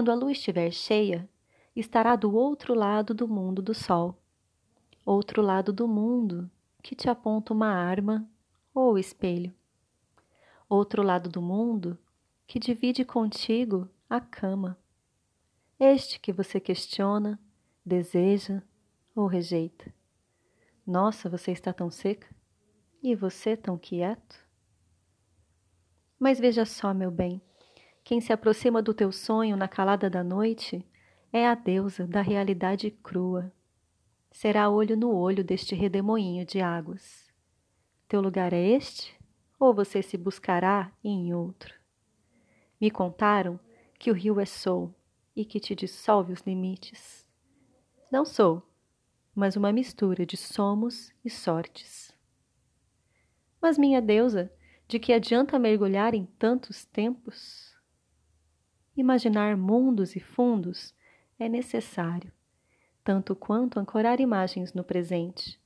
Quando a lua estiver cheia, estará do outro lado do mundo do sol, outro lado do mundo que te aponta uma arma ou espelho, outro lado do mundo que divide contigo a cama, este que você questiona, deseja ou rejeita. Nossa, você está tão seca e você tão quieto. Mas veja só, meu bem quem se aproxima do teu sonho na calada da noite é a deusa da realidade crua. Será olho no olho deste redemoinho de águas. Teu lugar é este? Ou você se buscará em outro? Me contaram que o rio é sou e que te dissolve os limites. Não sou, mas uma mistura de somos e sortes. Mas minha deusa, de que adianta mergulhar em tantos tempos? Imaginar mundos e fundos é necessário, tanto quanto ancorar imagens no presente,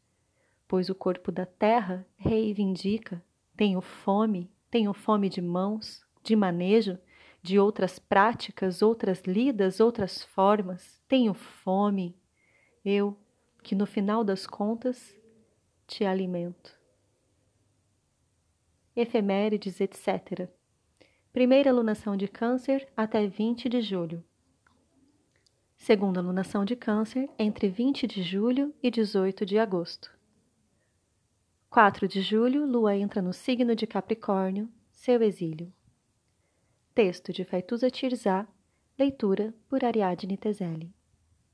pois o corpo da terra reivindica, tenho fome, tenho fome de mãos, de manejo, de outras práticas, outras lidas, outras formas, tenho fome, eu, que no final das contas te alimento. Efemérides, etc. Primeira alunação de Câncer até 20 de julho. Segunda alunação de Câncer entre 20 de julho e 18 de agosto. 4 de julho, Lua entra no signo de Capricórnio, seu exílio. Texto de Faituza Tirzá, leitura por Ariadne Tezelli.